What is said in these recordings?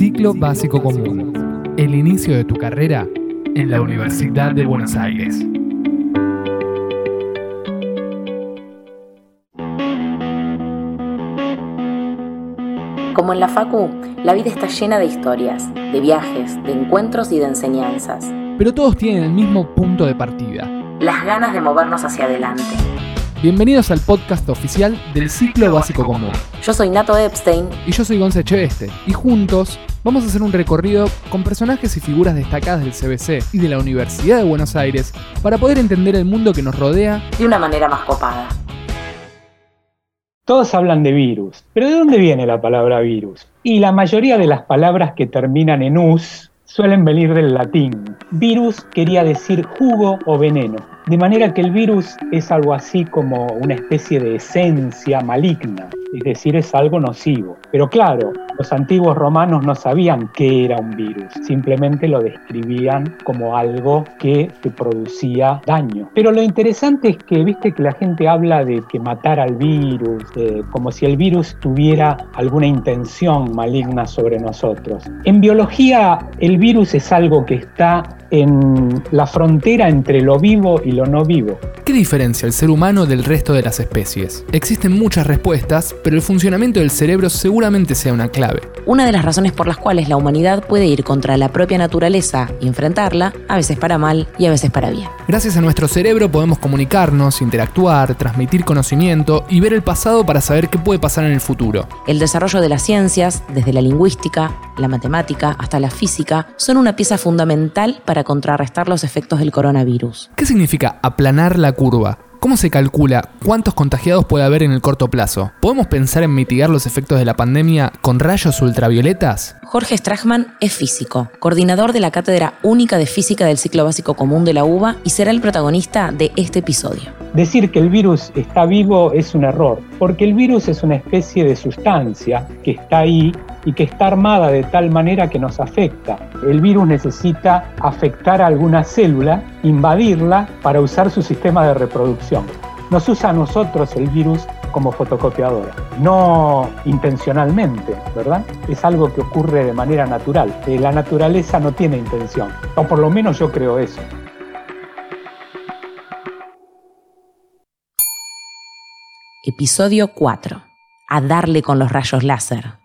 Ciclo Básico Común. El inicio de tu carrera en la Universidad de Buenos Aires. Como en la Facu, la vida está llena de historias, de viajes, de encuentros y de enseñanzas. Pero todos tienen el mismo punto de partida. Las ganas de movernos hacia adelante. Bienvenidos al podcast oficial del Ciclo Básico Común. Yo soy Nato Epstein. Y yo soy Gonce Cheveste. Y juntos vamos a hacer un recorrido con personajes y figuras destacadas del CBC y de la Universidad de Buenos Aires para poder entender el mundo que nos rodea de una manera más copada. Todos hablan de virus, pero ¿de dónde viene la palabra virus? Y la mayoría de las palabras que terminan en us suelen venir del latín. Virus quería decir jugo o veneno. De manera que el virus es algo así como una especie de esencia maligna, es decir, es algo nocivo. Pero claro, los antiguos romanos no sabían qué era un virus, simplemente lo describían como algo que te producía daño. Pero lo interesante es que, viste que la gente habla de que matar al virus, como si el virus tuviera alguna intención maligna sobre nosotros. En biología, el virus es algo que está en la frontera entre lo vivo y lo no vivo. ¿Qué diferencia el ser humano del resto de las especies? Existen muchas respuestas, pero el funcionamiento del cerebro seguramente sea una clave. Una de las razones por las cuales la humanidad puede ir contra la propia naturaleza y enfrentarla, a veces para mal y a veces para bien. Gracias a nuestro cerebro podemos comunicarnos, interactuar, transmitir conocimiento y ver el pasado para saber qué puede pasar en el futuro. El desarrollo de las ciencias, desde la lingüística, la matemática hasta la física, son una pieza fundamental para contrarrestar los efectos del coronavirus. ¿Qué significa aplanar la curva? ¿Cómo se calcula cuántos contagiados puede haber en el corto plazo? ¿Podemos pensar en mitigar los efectos de la pandemia con rayos ultravioletas? Jorge Strachman es físico, coordinador de la Cátedra Única de Física del Ciclo Básico Común de la UBA y será el protagonista de este episodio. Decir que el virus está vivo es un error, porque el virus es una especie de sustancia que está ahí y que está armada de tal manera que nos afecta. El virus necesita afectar a alguna célula, invadirla para usar su sistema de reproducción. Nos usa a nosotros el virus como fotocopiadora, no intencionalmente, ¿verdad? Es algo que ocurre de manera natural. La naturaleza no tiene intención, o por lo menos yo creo eso. Episodio 4. A darle con los rayos láser.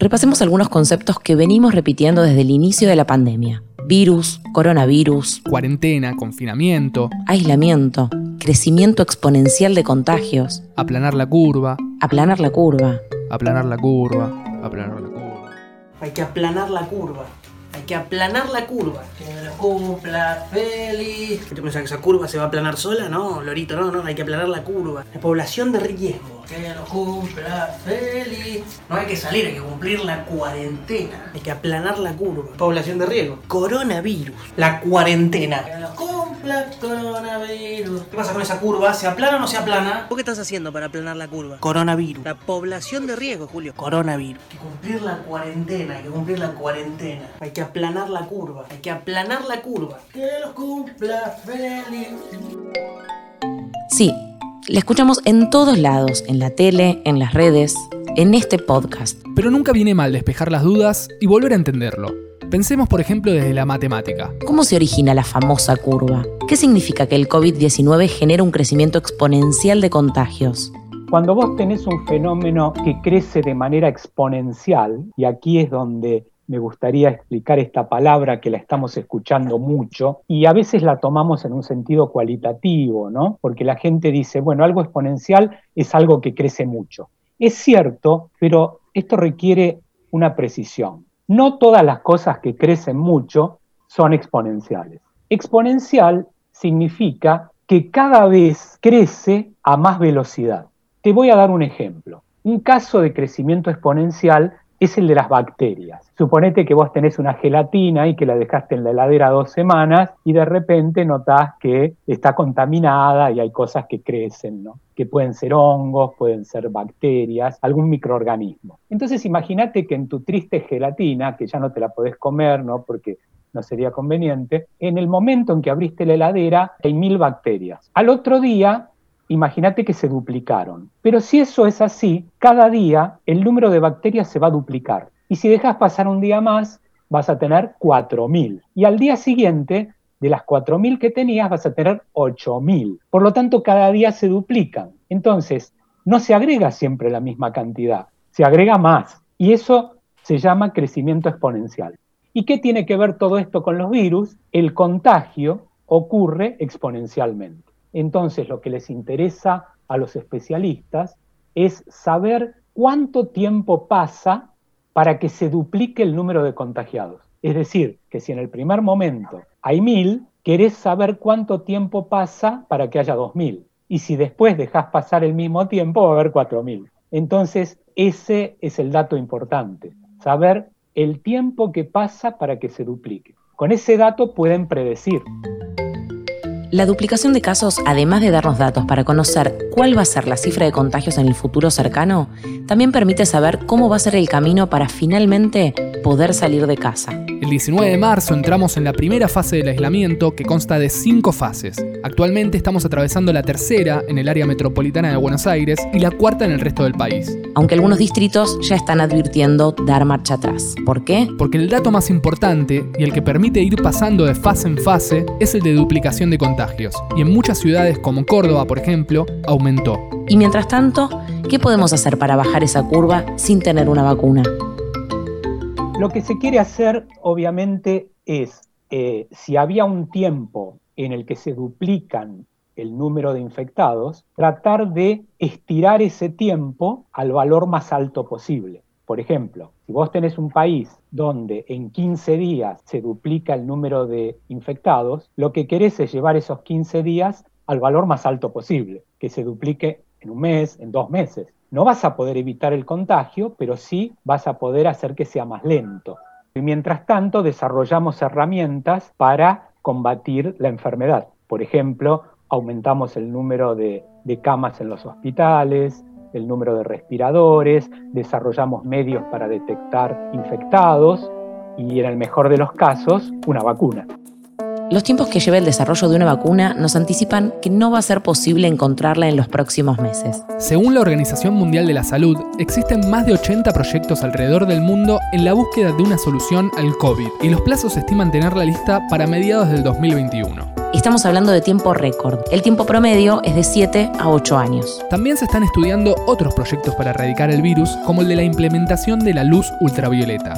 Repasemos algunos conceptos que venimos repitiendo desde el inicio de la pandemia. Virus, coronavirus, cuarentena, confinamiento, aislamiento, crecimiento exponencial de contagios, aplanar la curva, aplanar la curva, aplanar la curva, aplanar la curva. Hay que aplanar la curva. Hay que aplanar la curva. Que lo cumpla feliz. ¿Te pensás que esa curva se va a aplanar sola? No, Lorito, no, no, hay que aplanar la curva. La población de riesgo que lo cumpla feliz. No hay que salir, hay que cumplir la cuarentena. Hay que aplanar la curva. Población de riesgo. Coronavirus. La cuarentena. Que lo cumpla coronavirus. ¿Qué pasa con esa curva? ¿Se aplana o no se aplana? ¿Vos qué estás haciendo para aplanar la curva? Coronavirus. La población de riesgo, Julio. Coronavirus. Hay que cumplir la cuarentena, hay que cumplir la cuarentena. Hay que aplanar la curva. Hay que aplanar la curva. Que lo cumpla feliz. Sí, la escuchamos en todos lados, en la tele, en las redes, en este podcast. Pero nunca viene mal despejar las dudas y volver a entenderlo. Pensemos, por ejemplo, desde la matemática. ¿Cómo se origina la famosa curva? ¿Qué significa que el COVID-19 genera un crecimiento exponencial de contagios? Cuando vos tenés un fenómeno que crece de manera exponencial, y aquí es donde me gustaría explicar esta palabra que la estamos escuchando mucho y a veces la tomamos en un sentido cualitativo, ¿no? Porque la gente dice, bueno, algo exponencial es algo que crece mucho. Es cierto, pero esto requiere una precisión. No todas las cosas que crecen mucho son exponenciales. Exponencial significa que cada vez crece a más velocidad. Te voy a dar un ejemplo. Un caso de crecimiento exponencial es el de las bacterias. Suponete que vos tenés una gelatina y que la dejaste en la heladera dos semanas y de repente notás que está contaminada y hay cosas que crecen, ¿no? que pueden ser hongos, pueden ser bacterias, algún microorganismo. Entonces imagínate que en tu triste gelatina, que ya no te la podés comer, ¿no? porque no sería conveniente, en el momento en que abriste la heladera hay mil bacterias. Al otro día imagínate que se duplicaron. Pero si eso es así, cada día el número de bacterias se va a duplicar. Y si dejas pasar un día más, vas a tener 4.000. Y al día siguiente, de las 4.000 que tenías, vas a tener 8.000. Por lo tanto, cada día se duplican. Entonces, no se agrega siempre la misma cantidad, se agrega más. Y eso se llama crecimiento exponencial. ¿Y qué tiene que ver todo esto con los virus? El contagio ocurre exponencialmente. Entonces, lo que les interesa a los especialistas es saber cuánto tiempo pasa para que se duplique el número de contagiados. Es decir, que si en el primer momento hay mil, querés saber cuánto tiempo pasa para que haya dos mil. Y si después dejas pasar el mismo tiempo, va a haber cuatro mil. Entonces, ese es el dato importante, saber el tiempo que pasa para que se duplique. Con ese dato pueden predecir la duplicación de casos, además de darnos datos para conocer cuál va a ser la cifra de contagios en el futuro cercano, también permite saber cómo va a ser el camino para finalmente poder salir de casa. El 19 de marzo entramos en la primera fase del aislamiento que consta de cinco fases. Actualmente estamos atravesando la tercera en el área metropolitana de Buenos Aires y la cuarta en el resto del país. Aunque algunos distritos ya están advirtiendo dar marcha atrás. ¿Por qué? Porque el dato más importante y el que permite ir pasando de fase en fase es el de duplicación de contagios. Y en muchas ciudades como Córdoba, por ejemplo, aumentó. Y mientras tanto, ¿qué podemos hacer para bajar esa curva sin tener una vacuna? Lo que se quiere hacer, obviamente, es, eh, si había un tiempo en el que se duplican el número de infectados, tratar de estirar ese tiempo al valor más alto posible. Por ejemplo, si vos tenés un país donde en 15 días se duplica el número de infectados, lo que querés es llevar esos 15 días al valor más alto posible, que se duplique en un mes, en dos meses. No vas a poder evitar el contagio, pero sí vas a poder hacer que sea más lento. Y mientras tanto, desarrollamos herramientas para combatir la enfermedad. Por ejemplo, aumentamos el número de, camas en los hospitales, el número de respiradores, desarrollamos medios para detectar infectados y en el mejor de los casos, una vacuna. Los tiempos que lleva el desarrollo de una vacuna nos anticipan que no va a ser posible encontrarla en los próximos meses. Según la Organización Mundial de la Salud, existen más de 80 proyectos alrededor del mundo en la búsqueda de una solución al COVID y los plazos estiman tener la lista para mediados del 2021. Estamos hablando de tiempo récord. El tiempo promedio es de 7 a 8 años. También se están estudiando otros proyectos para erradicar el virus, como el de la implementación de la luz ultravioleta.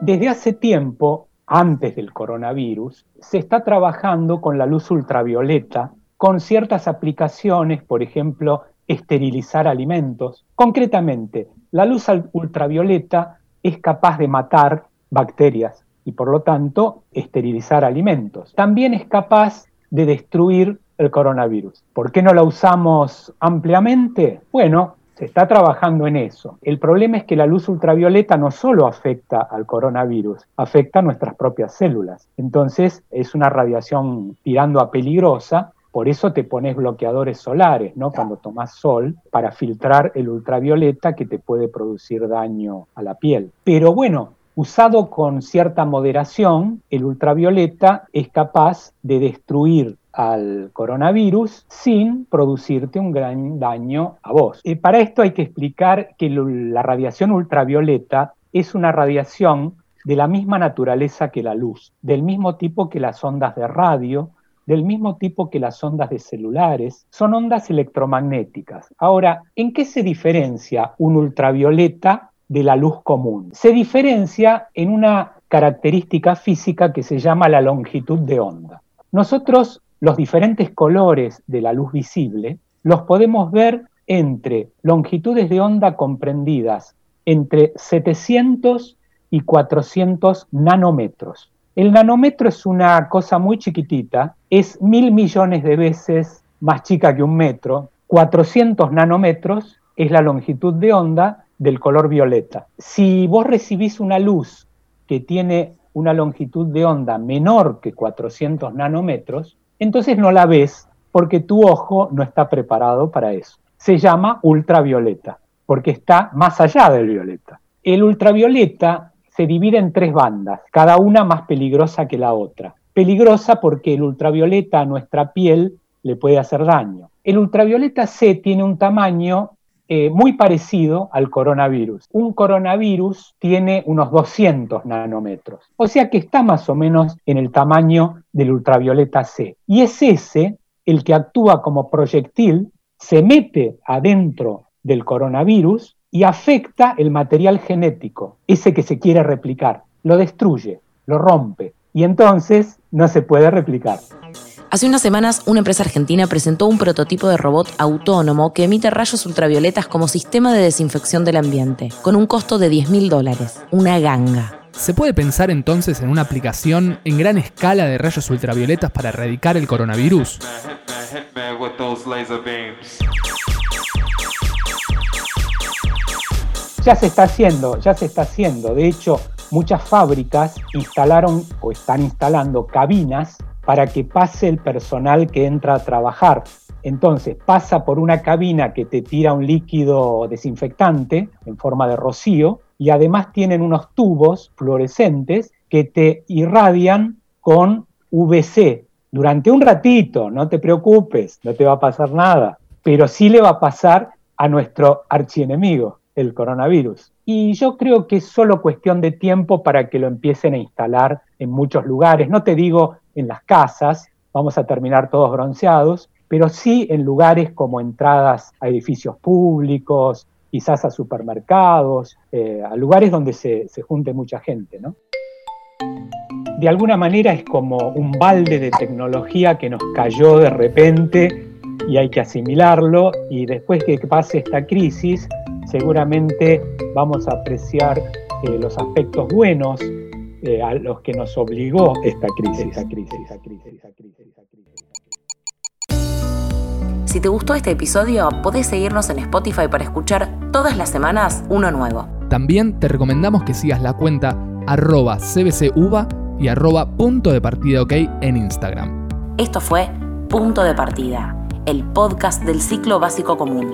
Desde hace tiempo, antes del coronavirus, se está trabajando con la luz ultravioleta, con ciertas aplicaciones, por ejemplo, esterilizar alimentos. Concretamente, la luz ultravioleta es capaz de matar bacterias y por lo tanto esterilizar alimentos. También es capaz de destruir el coronavirus. ¿Por qué no la usamos ampliamente? Bueno, se está trabajando en eso. El problema es que la luz ultravioleta no solo afecta al coronavirus, afecta a nuestras propias células. Entonces es una radiación tirando a peligrosa. Por eso te pones bloqueadores solares, ¿no? Cuando tomas sol, para filtrar el ultravioleta que te puede producir daño a la piel. Pero bueno, usado con cierta moderación, el ultravioleta es capaz de destruir al coronavirus sin producirte un gran daño a vos. Y para esto hay que explicar que la radiación ultravioleta es una radiación de la misma naturaleza que la luz, del mismo tipo que las ondas de radio, del mismo tipo que las ondas de celulares, son ondas electromagnéticas. Ahora, ¿en qué se diferencia un ultravioleta de la luz común? Se diferencia en una característica física que se llama la longitud de onda. Nosotros los diferentes colores de la luz visible los podemos ver entre longitudes de onda comprendidas entre 700 y 400 nanómetros. El nanómetro es una cosa muy chiquitita, es mil millones de veces más chica que un metro. 400 nanómetros es la longitud de onda del color violeta. Si vos recibís una luz que tiene una longitud de onda menor que 400 nanómetros, entonces no la ves porque tu ojo no está preparado para eso. Se llama ultravioleta, porque está más allá del violeta. El ultravioleta se divide en tres bandas, cada una más peligrosa que la otra. Peligrosa porque el ultravioleta a nuestra piel le puede hacer daño. El ultravioleta C tiene un tamaño eh, muy parecido al coronavirus. Un coronavirus tiene unos 200 nanómetros, o sea que está más o menos en el tamaño del ultravioleta C. Y es ese el que actúa como proyectil, se mete adentro del coronavirus y afecta el material genético, ese que se quiere replicar, lo destruye, lo rompe, y entonces no se puede replicar. Hace unas semanas, una empresa argentina presentó un prototipo de robot autónomo que emite rayos ultravioletas como sistema de desinfección del ambiente, con un costo de 10 mil dólares. Una ganga. ¿Se puede pensar entonces en una aplicación en gran escala de rayos ultravioletas para erradicar el coronavirus? Ya se está haciendo, ya se está haciendo. De hecho, muchas fábricas instalaron o están instalando cabinas para que pase el personal que entra a trabajar. Entonces pasa por una cabina que te tira un líquido desinfectante en forma de rocío y además tienen unos tubos fluorescentes que te irradian con VC durante un ratito, no te preocupes, no te va a pasar nada, pero sí le va a pasar a nuestro archienemigo, el coronavirus. Y yo creo que es solo cuestión de tiempo para que lo empiecen a instalar en muchos lugares. No te digo en las casas, vamos a terminar todos bronceados, pero sí en lugares como entradas a edificios públicos, quizás a supermercados, eh, a lugares donde se, junte mucha gente, ¿no? De alguna manera es como un balde de tecnología que nos cayó de repente y hay que asimilarlo y después que pase esta crisis seguramente vamos a apreciar eh, los aspectos buenos eh, a los que nos obligó esta crisis, esta crisis, esta crisis, esta crisis, esta crisis. Si te gustó este episodio, podés seguirnos en Spotify para escuchar todas las semanas uno nuevo. También te recomendamos que sigas la cuenta arroba cbcuba y arroba punto de partida ok en Instagram. Esto fue Punto de Partida, el podcast del ciclo básico común.